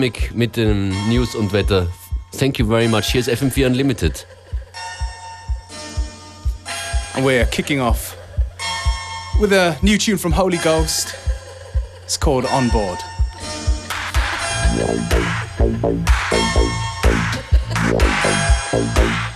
Dynamic mit dem News und Wetter. Thank you very much. Here's FM4 Unlimited. And we're kicking off with a new tune from Holy Ghost. It's called On Board.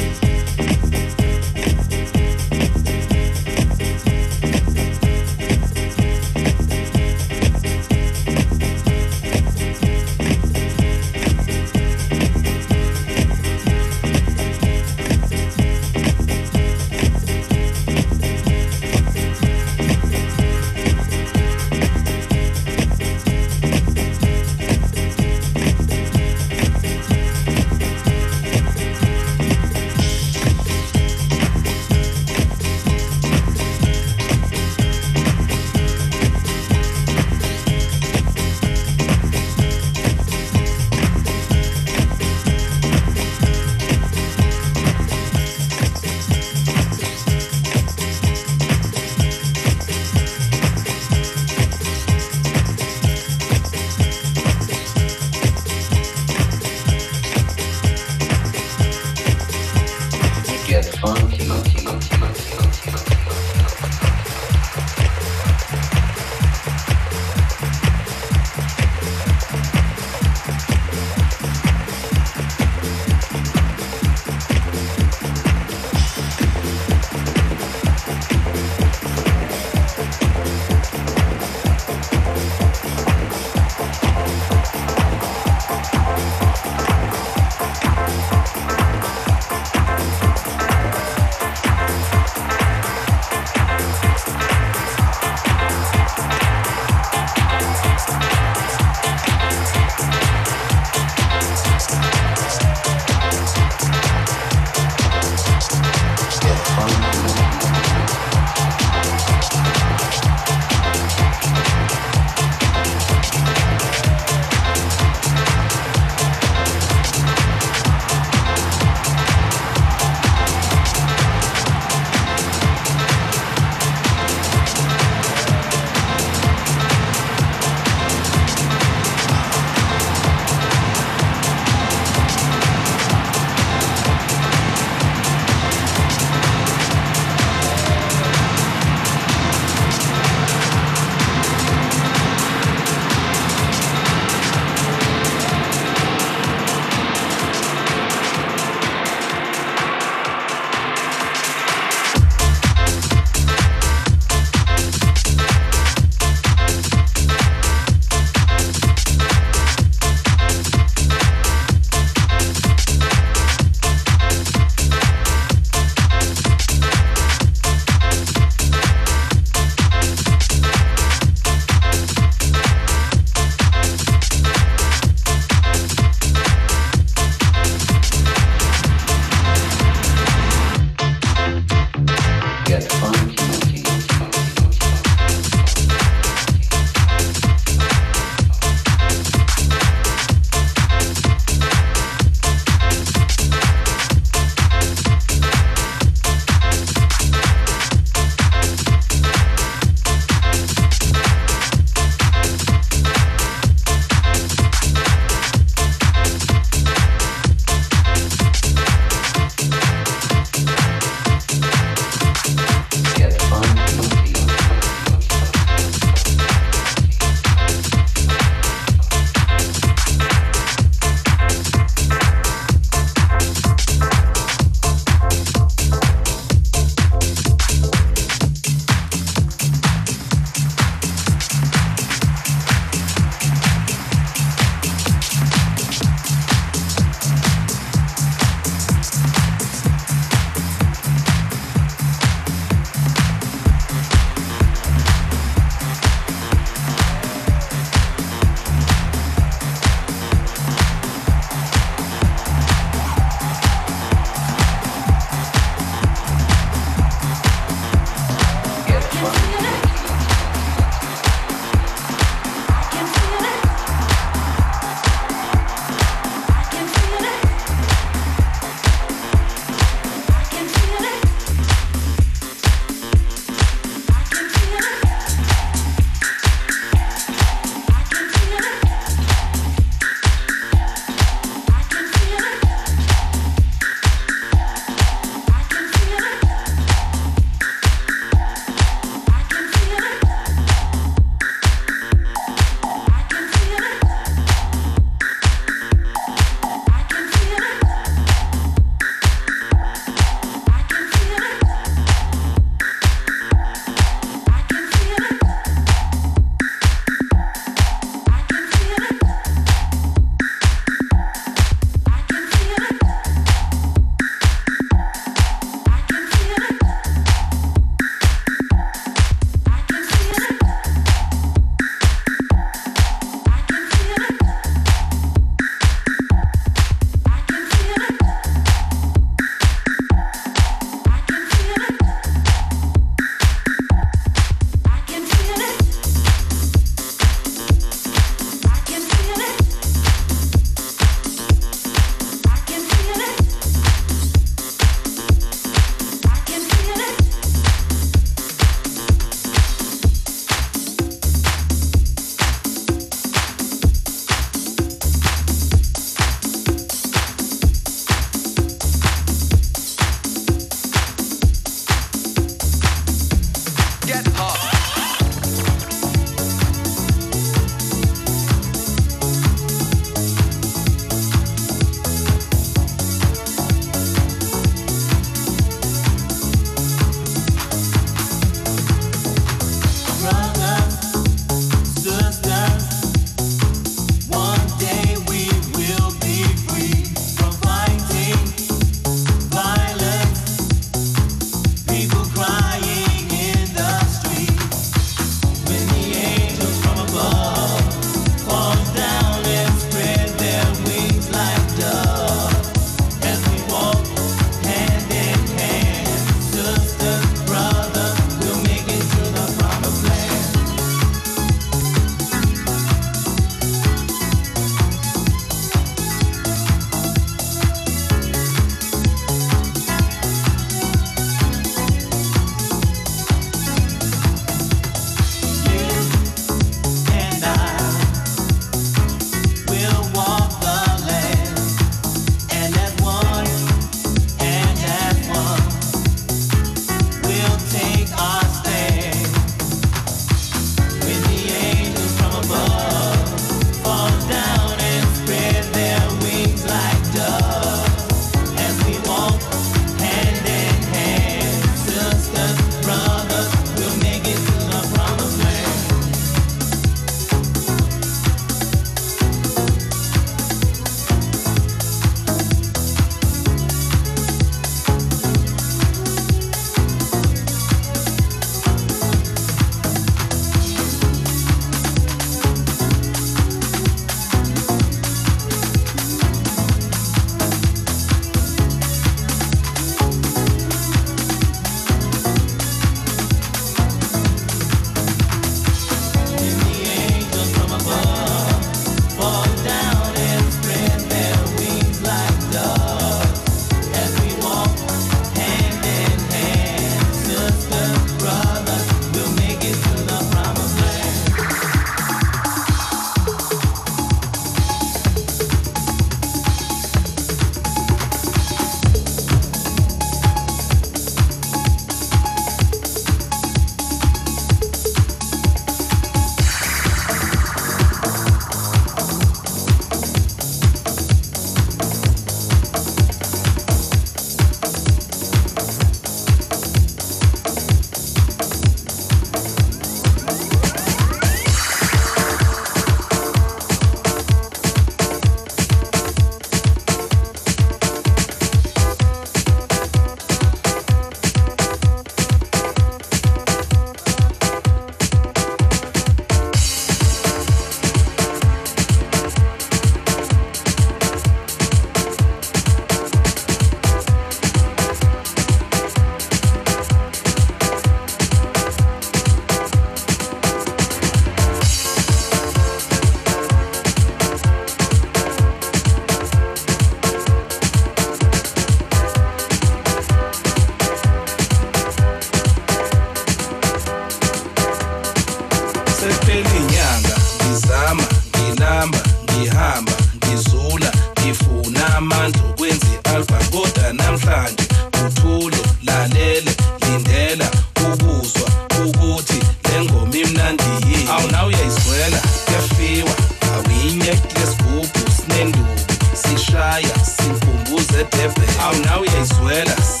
Now no, ain't he's.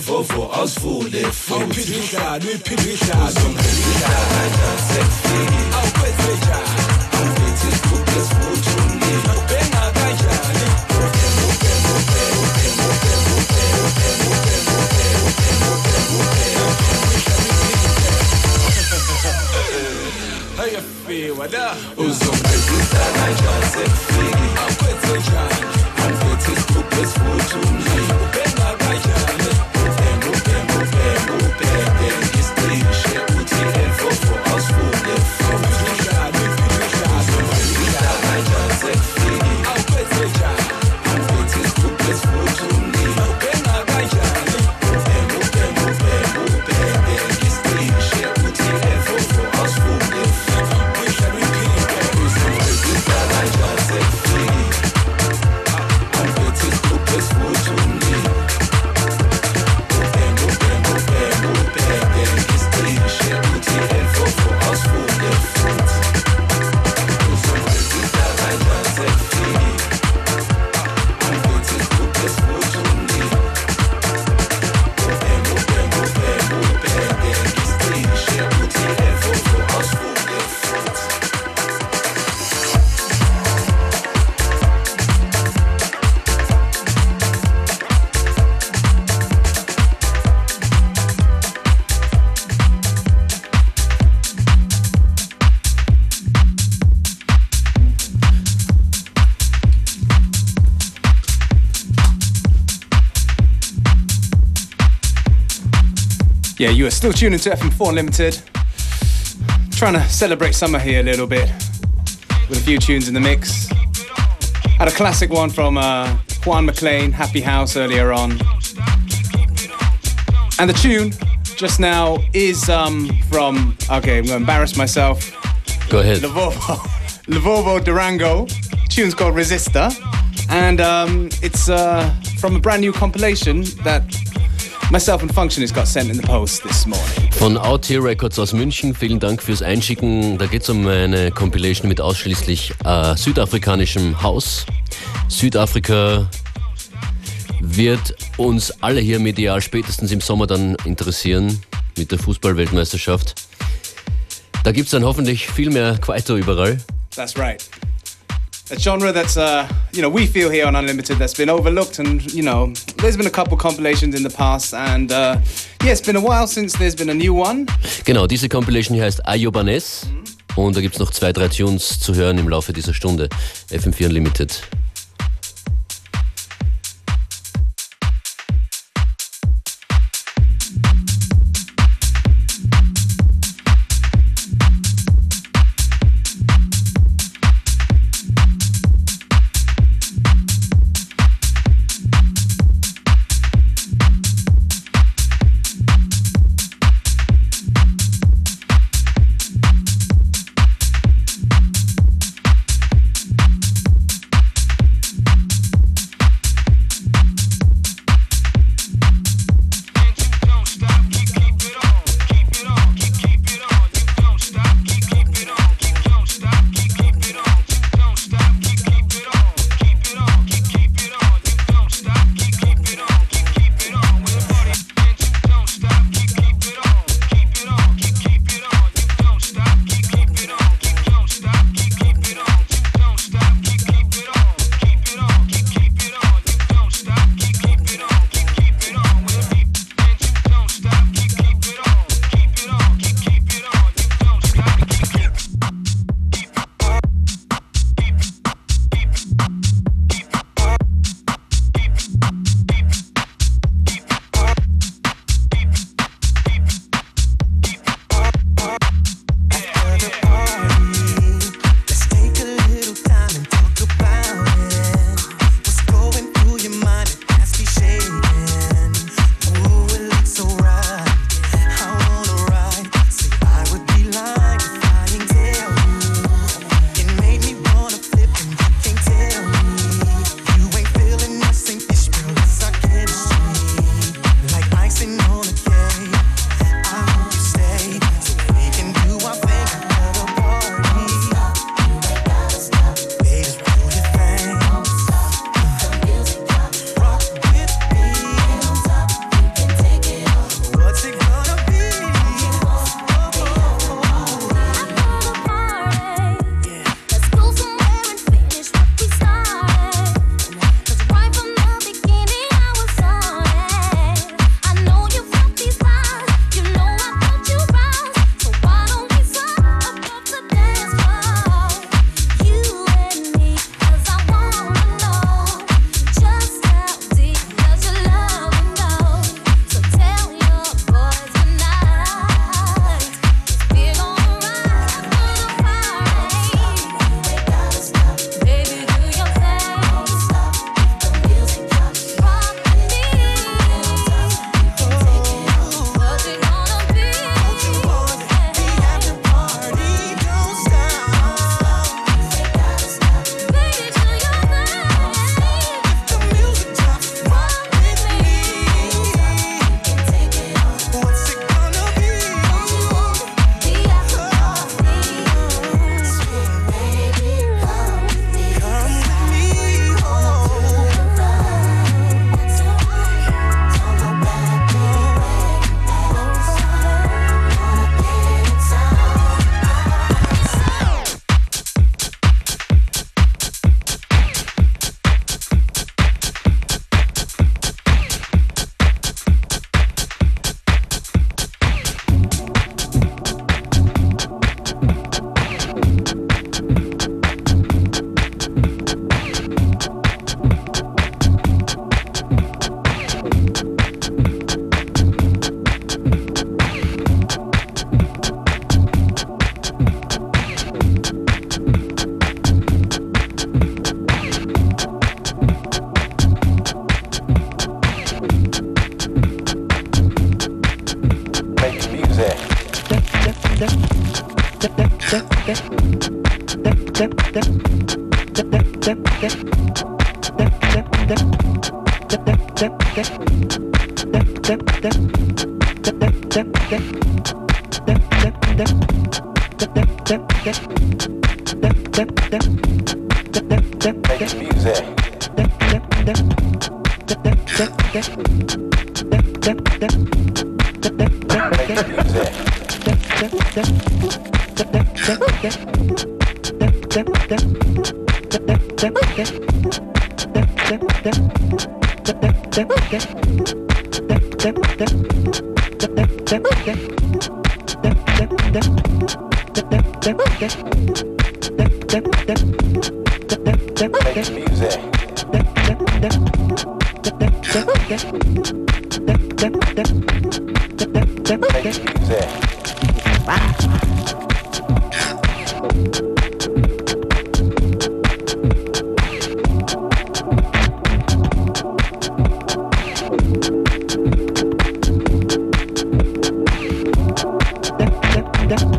vovo awusivule futhi. Umphikisano uyiphikisano Yeah, you are still tuning to FM4 Unlimited. Trying to celebrate summer here a little bit with a few tunes in the mix. Had a classic one from uh, Juan MacLean, Happy House, earlier on. And the tune just now is um, from, okay, I'm going to embarrass myself. Go ahead. Lavovo, Lavovo Durango. Tune's called Resistor. And um, it's uh, from a brand new compilation that myself and Functionist got sent in the post this morning. Von Out Here Records aus München, vielen Dank fürs Einschicken. Da geht es um eine Compilation mit ausschließlich äh, südafrikanischem Haus. Südafrika wird uns alle hier medial spätestens im Sommer dann interessieren mit der Fußballweltmeisterschaft. Da gibt es dann hoffentlich viel mehr Kwaito überall. That's right. A genre that's, uh, you know, we feel here on Unlimited that's been overlooked, and you know, there's been a couple compilations in the past, and uh, yeah, it's been a while since there's been a new one. Genau, diese Compilation hier heißt Ayobaness und da gibt es noch zwei, drei Tunes zu hören im Laufe dieser Stunde. FM4 Unlimited.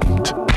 New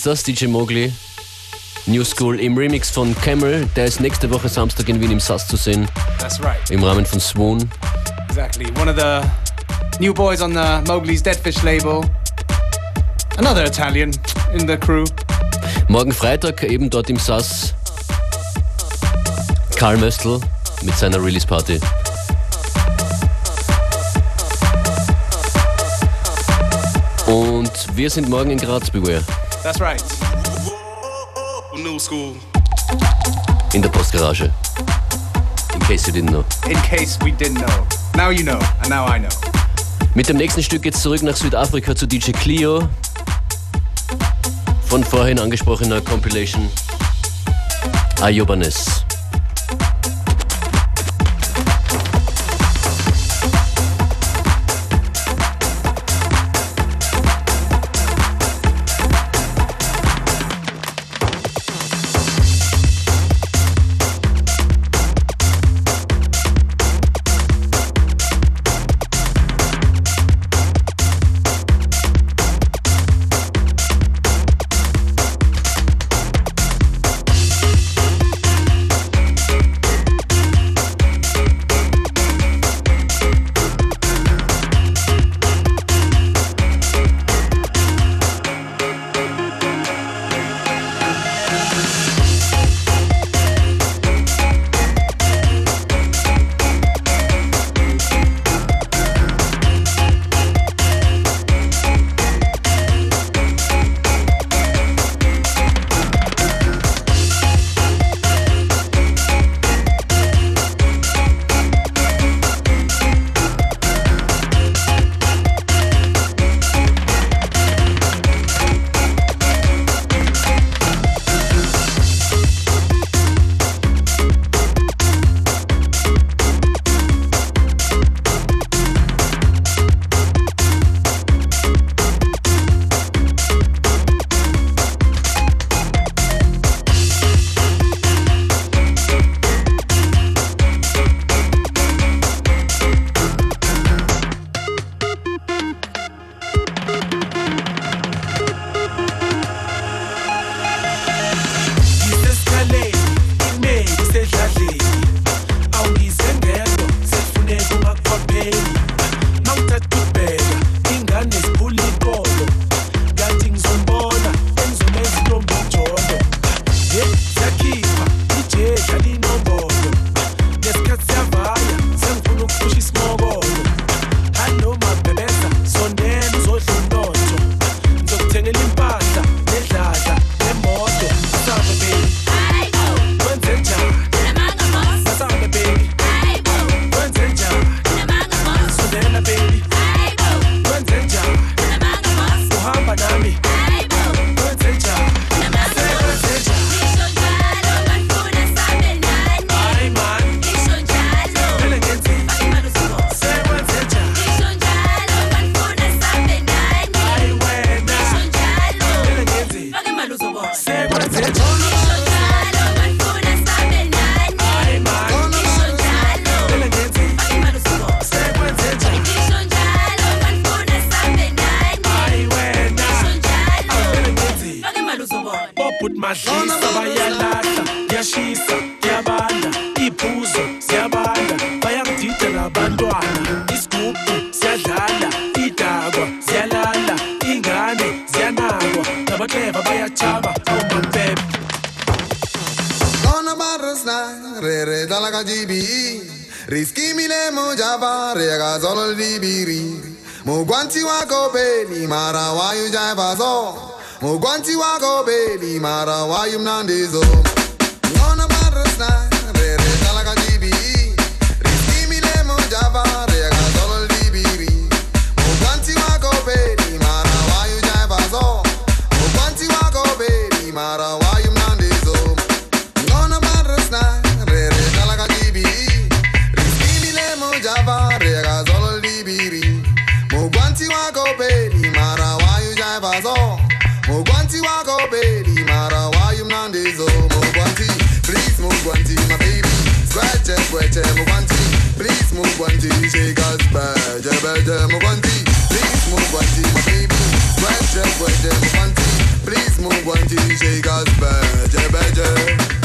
ist das, DJ Mowgli. New School im Remix von Camel. Der ist nächste Woche Samstag in Wien im SAS zu sehen, That's right. im Rahmen von Swoon. Exactly. One of the new boys on the Mowgli's Deadfish label. Another Italian in the crew. Morgen Freitag eben dort im SAS. Karl Möstl mit seiner Release Party. Und wir sind morgen in Graz, Beware, That's right. New school. in der Postgarage. In case you didn't know. In case we didn't know. Now you know, and now I know. Mit dem nächsten Stück geht's zurück nach Südafrika zu DJ Clio. Von vorhin angesprochener Compilation Ayobanes. Guanti wa kopeli, mara wa yu mnandizo. is all more guanty. Please move guanty, my baby. Scratch it, scratch it, my. Please move guanty, shake us back, yeah, yeah. Please move guanty, my baby. Scratch it, scratch it. Please move guanty, shake us back, yeah, yeah.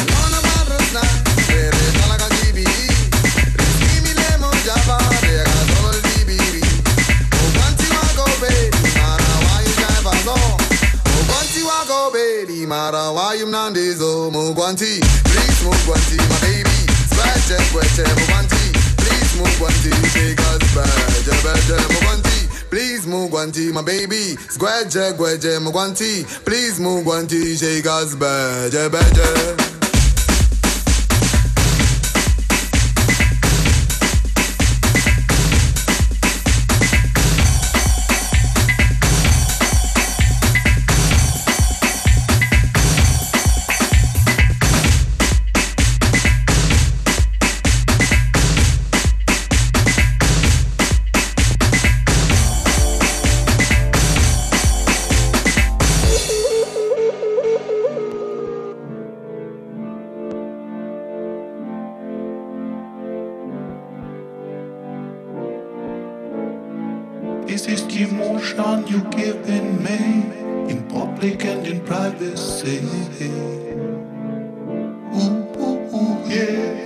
Mara, why you nandizo, Mu Guanti, please move my baby, scratch it, scratch it, Mu Guanti, please move Guanti, us, badge, badge, Mu Guanti. Please move my baby. Square, square, Guanti. Please move shake us, badge, badge. weekend in privacy. Ooh, ooh, ooh, yeah.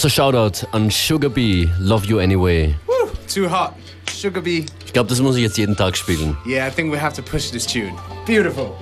Großer Shoutout an Sugar Bee, Love You Anyway. Woo, too hot. Sugar Bee. Ich glaube, das muss ich jetzt jeden Tag spielen. Yeah, I think we have to push this tune. Beautiful.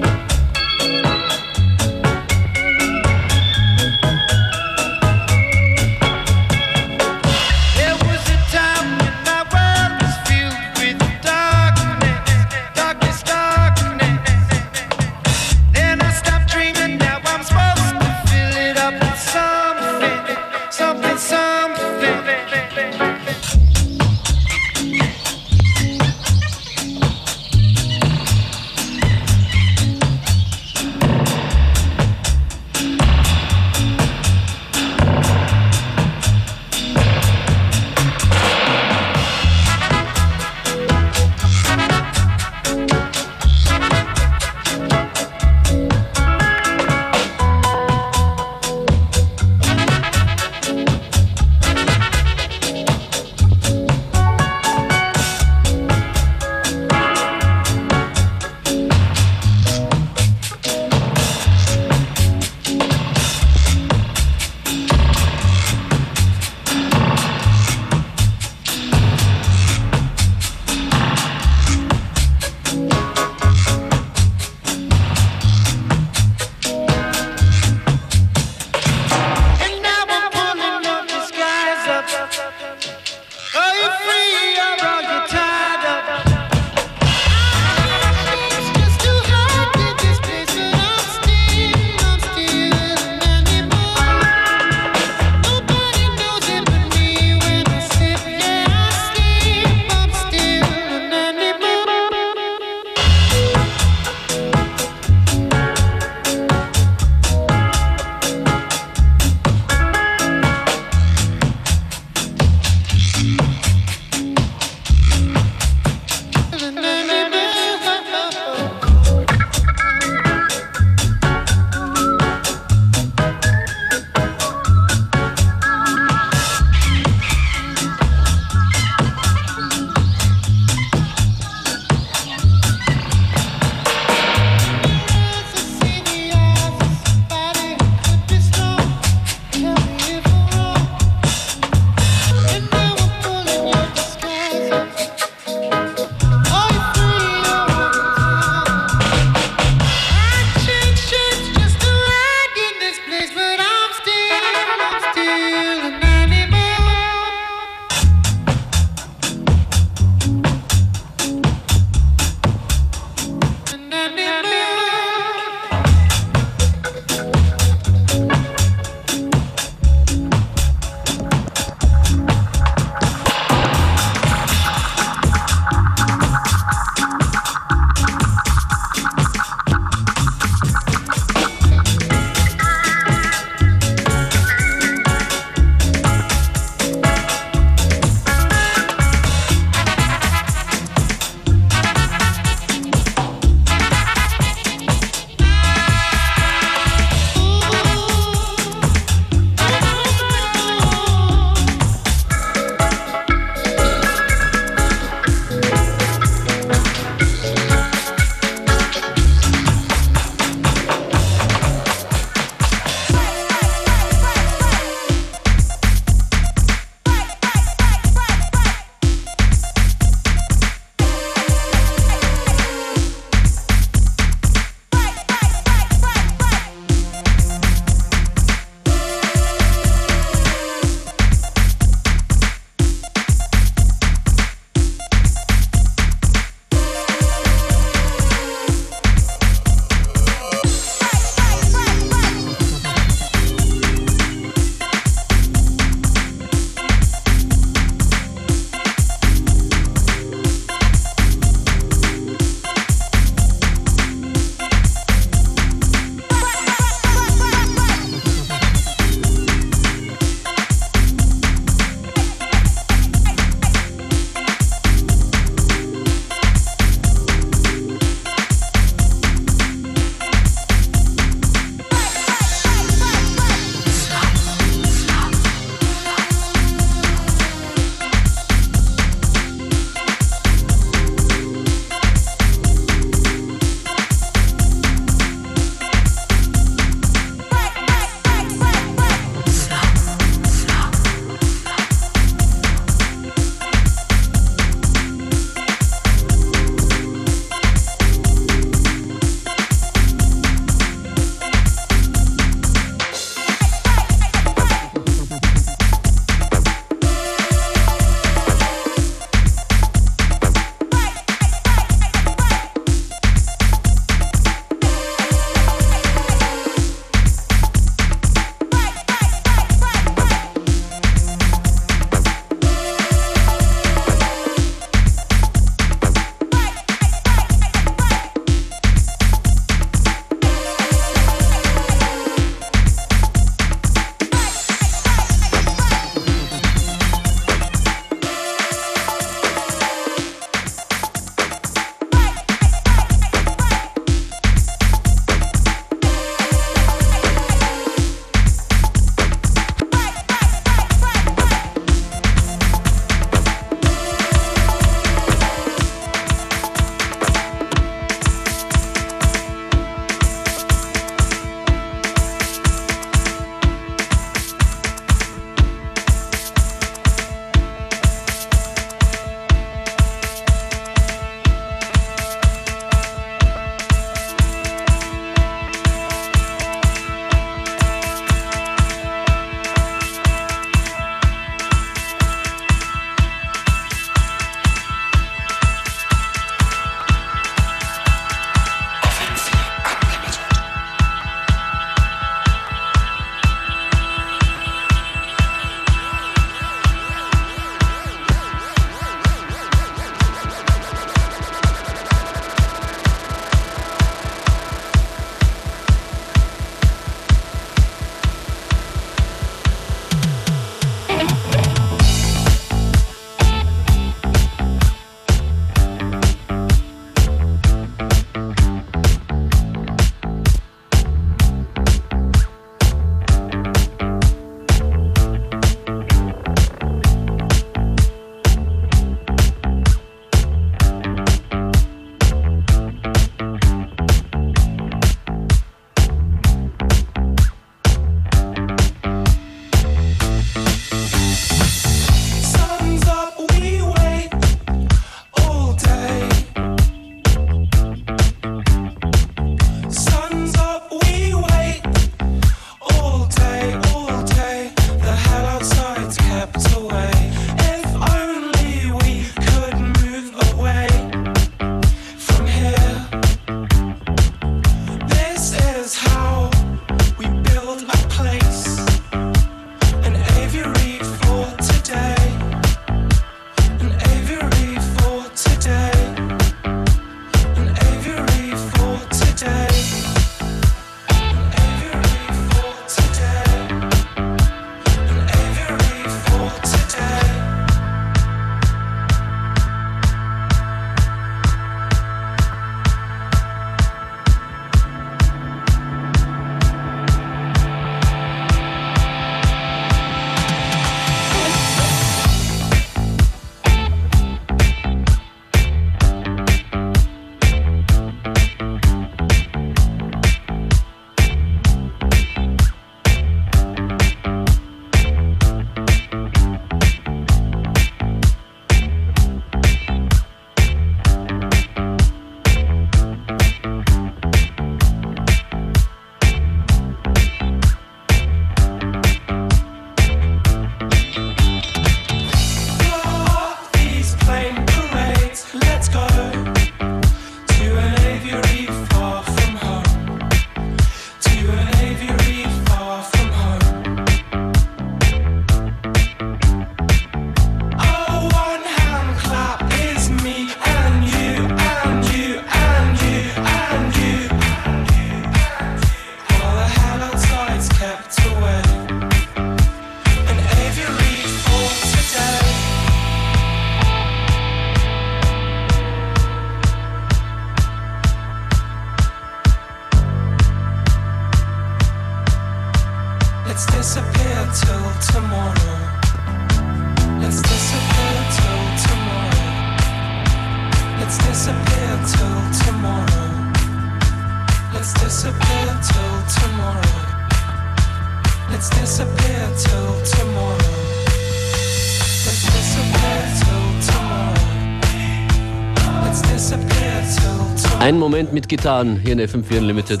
Moment mit Gitarren hier in FM4 Unlimited.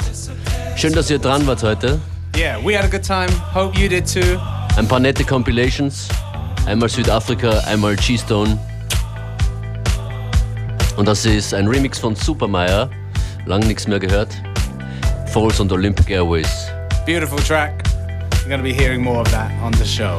Schön, dass ihr dran wart heute. Yeah, we had a good time. Hope you did too. Ein paar nette Compilations. Einmal Südafrika, einmal G-Stone. Und das ist ein Remix von Supermeyer. Lang nichts mehr gehört. Falls und Olympic Airways. Beautiful track. You're going to be hearing more of that on the show.